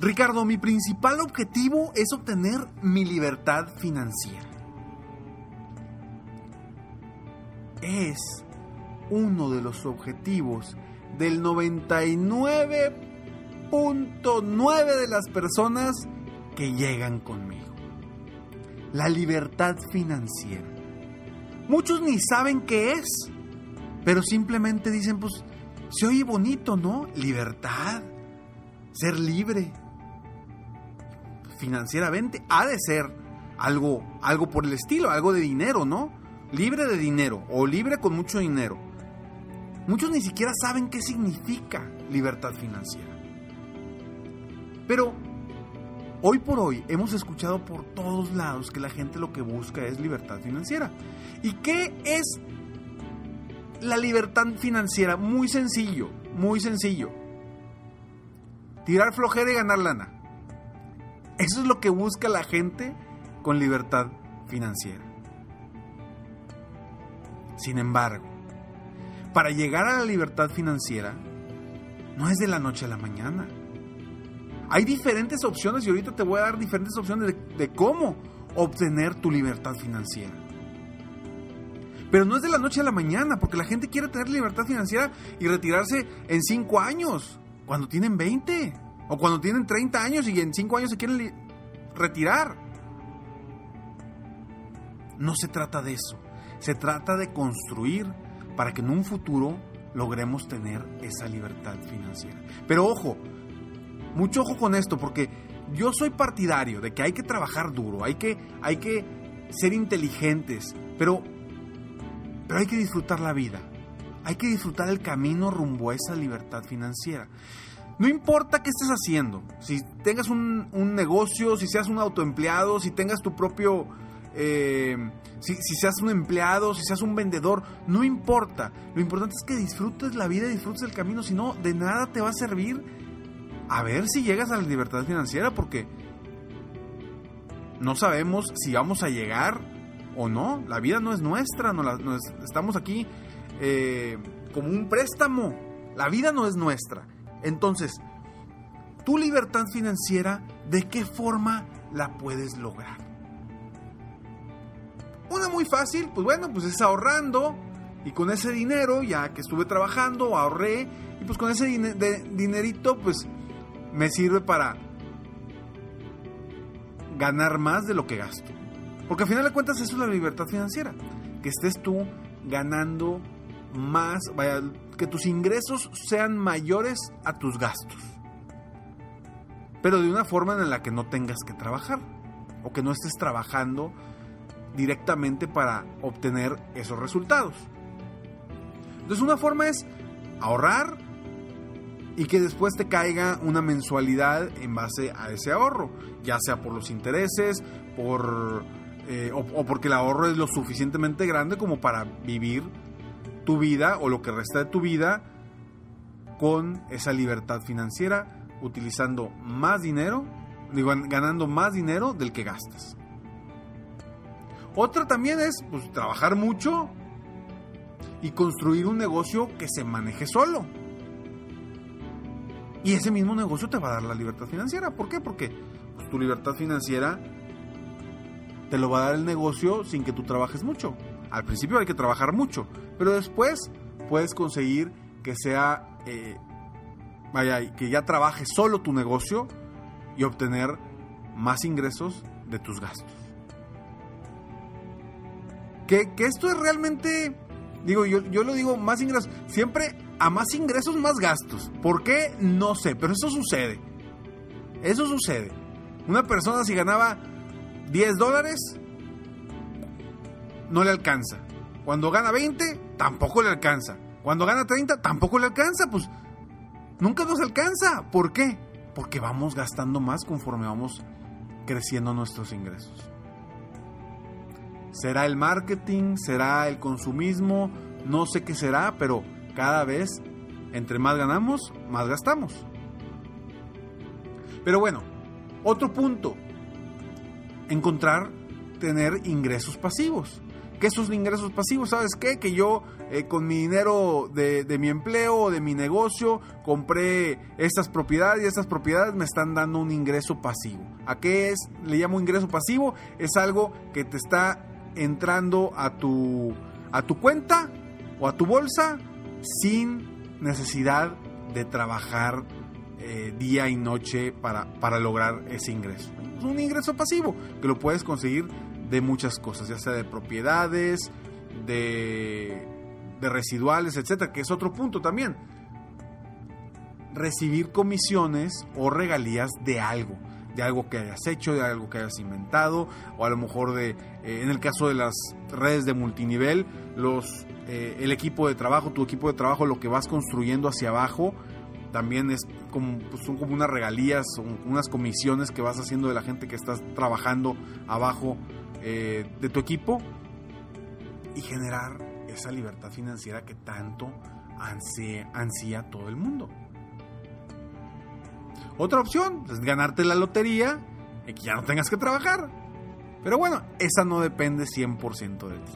Ricardo, mi principal objetivo es obtener mi libertad financiera. Es uno de los objetivos del 99.9 de las personas que llegan conmigo. La libertad financiera. Muchos ni saben qué es, pero simplemente dicen, pues, se oye bonito, ¿no? Libertad, ser libre financieramente ha de ser algo, algo por el estilo, algo de dinero, ¿no? Libre de dinero o libre con mucho dinero. Muchos ni siquiera saben qué significa libertad financiera. Pero hoy por hoy hemos escuchado por todos lados que la gente lo que busca es libertad financiera. ¿Y qué es la libertad financiera? Muy sencillo, muy sencillo. Tirar flojera y ganar lana. Eso es lo que busca la gente con libertad financiera. Sin embargo, para llegar a la libertad financiera, no es de la noche a la mañana. Hay diferentes opciones y ahorita te voy a dar diferentes opciones de, cómo obtener tu libertad financiera. Pero no es de la noche a la mañana, porque la gente quiere tener libertad financiera y retirarse en 5 años, cuando tienen 20. O cuando tienen 30 años y en 5 años se quieren retirar. No se trata de eso. Se trata de construir para que en un futuro logremos tener esa libertad financiera. Pero ojo, mucho ojo con esto, porque yo soy partidario de que hay que trabajar duro, hay que, hay que ser inteligentes, pero, pero hay que disfrutar la vida. Hay que disfrutar el camino rumbo a esa libertad financiera. No importa qué estés haciendo, si tengas un, negocio, si seas un autoempleado, si tengas tu propio... Eh, si, seas un empleado, si seas un vendedor, no importa. Lo importante es que disfrutes la vida y disfrutes el camino, si no, de nada te va a servir a ver si llegas a la libertad financiera, porque no sabemos si vamos a llegar o no. La vida no es nuestra, no, estamos aquí eh, como un préstamo. La vida no es nuestra. Entonces, tu libertad financiera, ¿de qué forma la puedes lograr? Una muy fácil, pues bueno, pues es ahorrando y con ese dinero, ya que estuve trabajando, ahorré y pues con ese dinerito, pues me sirve para ganar más de lo que gasto. Porque al final de cuentas eso es la libertad financiera, que estés tú ganando más, vaya, que tus ingresos sean mayores a tus gastos. Pero de una forma en la que no tengas que trabajar o que no estés trabajando directamente para obtener esos resultados. Entonces una forma es ahorrar y que después te caiga una mensualidad en base a ese ahorro, ya sea por los intereses, por, eh, o porque el ahorro es lo suficientemente grande como para vivir tu vida o lo que resta de tu vida con esa libertad financiera, utilizando más dinero digo, ganando más dinero del que gastas. Otra también es pues, trabajar mucho y construir un negocio que se maneje solo. Y ese mismo negocio te va a dar la libertad financiera. ¿Por qué? Porque pues, tu libertad financiera te lo va a dar el negocio sin que tú trabajes mucho. Al principio hay que trabajar mucho, pero después puedes conseguir que sea, eh, vaya, que ya trabaje solo tu negocio y obtener más ingresos de tus gastos. Que, que esto es realmente, digo, yo, yo lo digo, más ingresos. Siempre a más ingresos, más gastos. ¿Por qué? No sé, pero eso sucede. Eso sucede. Una persona si ganaba 10 dólares, no le alcanza. Cuando gana 20, tampoco le alcanza. Cuando gana 30, tampoco le alcanza. Pues nunca nos alcanza. ¿Por qué? Porque vamos gastando más conforme vamos creciendo nuestros ingresos. ¿Será el marketing? ¿Será el consumismo? No sé qué será, pero cada vez, entre más ganamos, más gastamos. Pero bueno, otro punto. Encontrar, tener ingresos pasivos. ¿Qué son ingresos pasivos? ¿Sabes qué? Que yo eh, con mi dinero de, mi empleo o de mi negocio compré estas propiedades y estas propiedades me están dando un ingreso pasivo. ¿A qué es? Le llamo ingreso pasivo. Es algo que te está entrando a tu, a tu cuenta o a tu bolsa sin necesidad de trabajar eh, día y noche para, para lograr ese ingreso. Es un ingreso pasivo que lo puedes conseguir de muchas cosas, ya sea de propiedades, de, de residuales, etcétera, que es otro punto también. Recibir comisiones o regalías de algo, de algo que hayas hecho, de algo que hayas inventado, o a lo mejor de, eh, en el caso de las redes de multinivel, los, eh, el equipo de trabajo, tu equipo de trabajo, lo que vas construyendo hacia abajo, también es pues son como unas regalías, unas comisiones que vas haciendo de la gente que estás trabajando abajo eh, de tu equipo y generar esa libertad financiera que tanto ansía, ansía todo el mundo. Otra opción es ganarte la lotería y que ya no tengas que trabajar. Pero bueno, esa no depende 100% de ti.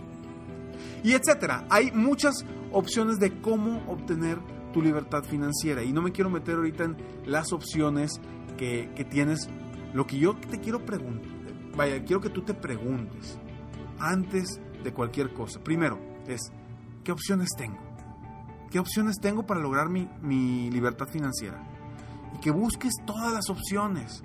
Y etcétera. Hay muchas opciones de cómo obtener tu libertad financiera. Y no me quiero meter ahorita en las opciones que, que tienes. Lo que yo te quiero preguntar, vaya, quiero que tú te preguntes antes de cualquier cosa. Primero, es, ¿qué opciones tengo? ¿Qué opciones tengo para lograr mi, mi libertad financiera? Y que busques todas las opciones.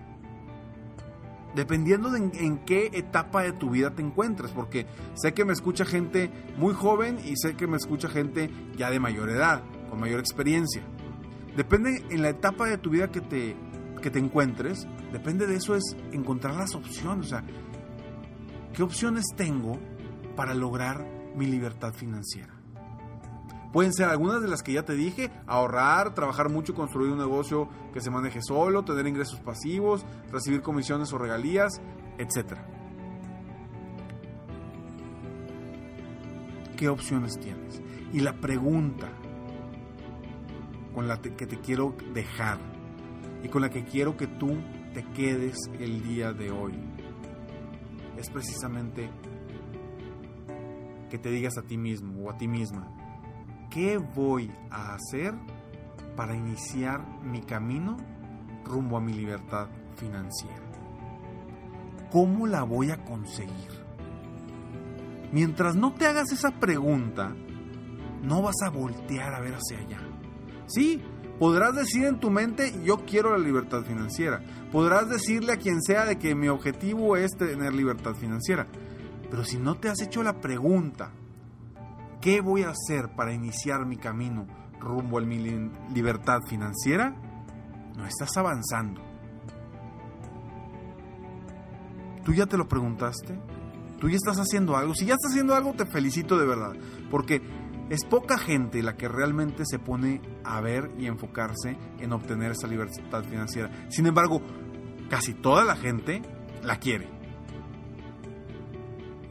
Dependiendo de en, en, qué etapa de tu vida te encuentres, porque sé que me escucha gente muy joven y sé que me escucha gente ya de mayor edad, con mayor experiencia. Depende en la etapa de tu vida que te, que te encuentres, depende de eso es encontrar las opciones, o sea, ¿qué opciones tengo para lograr mi libertad financiera? Pueden ser algunas de las que ya te dije, ahorrar, trabajar mucho, construir un negocio que se maneje solo, tener ingresos pasivos, recibir comisiones o regalías, etc. ¿Qué opciones tienes? Y la pregunta con la que te quiero dejar y con la que quiero que tú te quedes el día de hoy es precisamente que te digas a ti mismo o a ti misma, ¿qué voy a hacer para iniciar mi camino rumbo a mi libertad financiera? ¿Cómo la voy a conseguir? Mientras no te hagas esa pregunta, no vas a voltear a ver hacia allá. Sí, podrás decir en tu mente, yo quiero la libertad financiera. Podrás decirle a quien sea de que mi objetivo es tener libertad financiera. Pero si no te has hecho la pregunta, ¿qué voy a hacer para iniciar mi camino rumbo a mi libertad financiera? No estás avanzando. ¿Tú ya te lo preguntaste? ¿Tú ya estás haciendo algo? Si ya estás haciendo algo, te felicito de verdad. Porque es poca gente la que realmente se pone a ver y enfocarse en obtener esa libertad financiera. Sin embargo, casi toda la gente la quiere.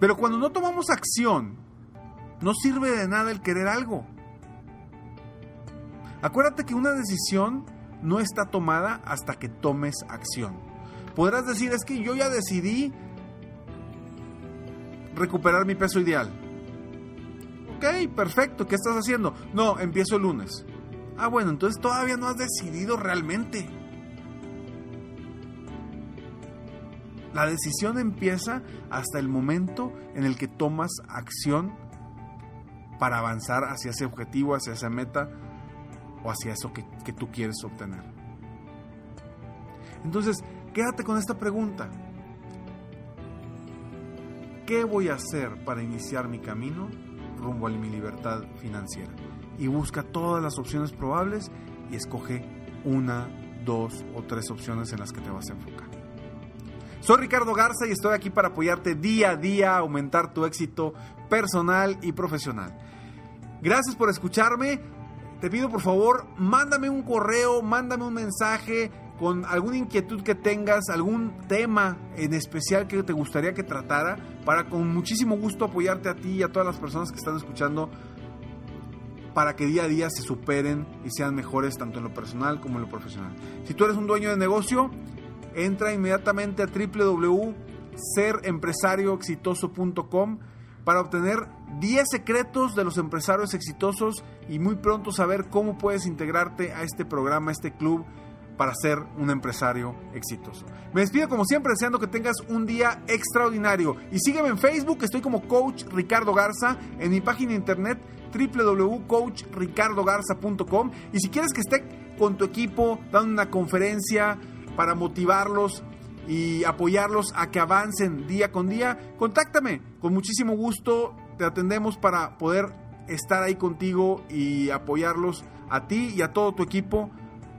Pero cuando no tomamos acción, no sirve de nada el querer algo. Acuérdate que una decisión no está tomada hasta que tomes acción. Podrás decir, es que yo ya decidí recuperar mi peso ideal. Ok, perfecto, ¿qué estás haciendo? No, empiezo el lunes. Ah, bueno, entonces todavía no has decidido realmente. La decisión empieza hasta el momento en el que tomas acción para avanzar hacia ese objetivo, hacia esa meta o hacia eso que, que tú quieres obtener. Entonces, quédate con esta pregunta. ¿Qué voy a hacer para iniciar mi camino rumbo a mi libertad financiera? Y busca todas las opciones probables y escoge una, dos o tres opciones en las que te vas a enfocar. Soy Ricardo Garza y estoy aquí para apoyarte día a día a aumentar tu éxito personal y profesional. Gracias por escucharme. Te pido por favor, mándame un correo, mándame un mensaje con alguna inquietud que tengas, algún tema en especial que te gustaría que tratara, para con muchísimo gusto apoyarte a ti y a todas las personas que están escuchando para que día a día se superen y sean mejores tanto en lo personal como en lo profesional. Si tú eres un dueño de negocio, entra inmediatamente a www.serempresarioexitoso.com para obtener 10 secretos de los empresarios exitosos y muy pronto saber cómo puedes integrarte a este programa, a este club para ser un empresario exitoso. Me despido como siempre deseando que tengas un día extraordinario y sígueme en Facebook, estoy como Coach Ricardo Garza, en mi página internet www.coachricardogarza.com y si quieres que esté con tu equipo dando una conferencia para motivarlos y apoyarlos a que avancen día con día, contáctame. Con muchísimo gusto te atendemos para poder estar ahí contigo y apoyarlos a ti y a todo tu equipo